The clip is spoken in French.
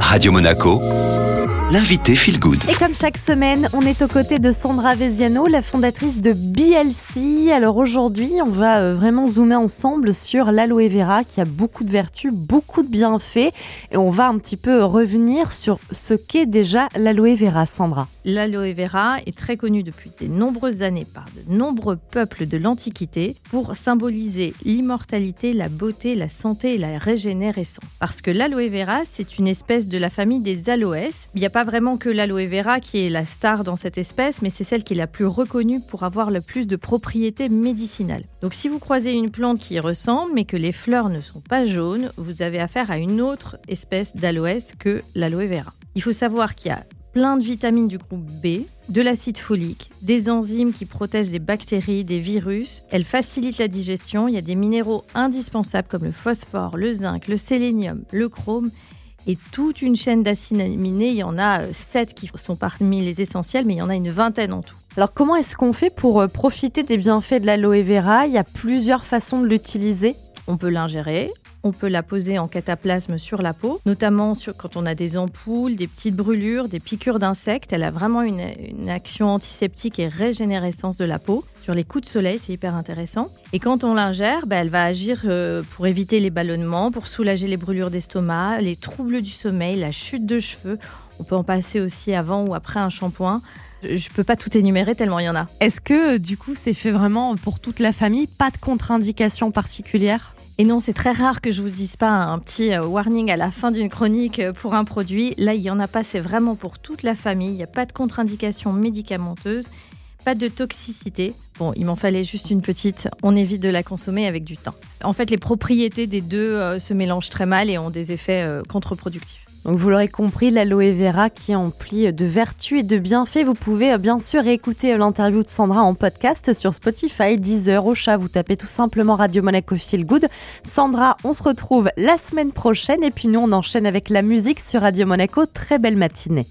Radio Monaco, l'invité Feel Good. Et comme chaque semaine, on est aux côtés de Sandra Veziano, la fondatrice de BLC. Alors aujourd'hui, on va euh, vraiment zoomer ensemble sur l'aloe vera qui a beaucoup de vertus, beaucoup de bienfaits. Et on va un petit peu revenir sur ce qu'est déjà l'aloe vera, Sandra. L'aloe vera est très connu depuis de nombreuses années par de nombreux peuples de l'Antiquité pour symboliser l'immortalité, la beauté, la santé et la régénérescence. Parce que l'aloe vera, c'est une espèce de la famille des aloès. Il n'y a pas vraiment que l'aloe vera qui est la star dans cette espèce, mais c'est celle qui est la plus reconnue pour avoir le plus de propriétés médicinales. Donc si vous croisez une plante qui ressemble, mais que les fleurs ne sont pas jaunes, vous avez affaire à une autre espèce d'aloès que l'aloe vera. Il faut savoir qu'il y a plein de vitamines du groupe B, de l'acide folique, des enzymes qui protègent des bactéries, des virus. Elle facilite la digestion. Il y a des minéraux indispensables comme le phosphore, le zinc, le sélénium, le chrome et toute une chaîne d'acides aminés. Il y en a 7 euh, qui sont parmi les essentiels, mais il y en a une vingtaine en tout. Alors comment est-ce qu'on fait pour euh, profiter des bienfaits de l'aloe vera? Il y a plusieurs façons de l'utiliser. On peut l'ingérer, on peut la poser en cataplasme sur la peau, notamment quand on a des ampoules, des petites brûlures, des piqûres d'insectes. Elle a vraiment une, action antiseptique et régénérescence de la peau. Sur les coups de soleil, c'est hyper intéressant. Et quand on l'ingère, bah, elle va agir euh, pour éviter les ballonnements, pour soulager les brûlures d'estomac, les troubles du sommeil, la chute de cheveux. On peut en passer aussi avant ou après un shampoing. Je peux pas tout énumérer tellement il y en a. Est-ce que du coup c'est fait vraiment pour toute la famille Pas de contre-indication particulière? Et non, c'est très rare que je vous dise pas un petit euh, warning à la fin d'une chronique euh, pour un produit. Là, il y en a pas, c'est vraiment pour toute la famille. Il n'y a pas de contre-indication médicamenteuse, pas de toxicité. Bon, il m'en fallait juste une petite. On évite de la consommer avec du temps. En fait, les propriétés des deux euh, se mélangent très mal et ont des effets contre-productifs. Donc vous l'aurez compris, l'aloe vera qui est empli de vertus et de bienfaits. Vous pouvez euh, bien sûr écouter euh, l'interview de Sandra en podcast sur Spotify, Deezer, au chat. Vous tapez tout simplement Radio Monaco Feel Good. Sandra, on se retrouve la semaine prochaine et puis nous on enchaîne avec la musique sur Radio Monaco. Très belle matinée.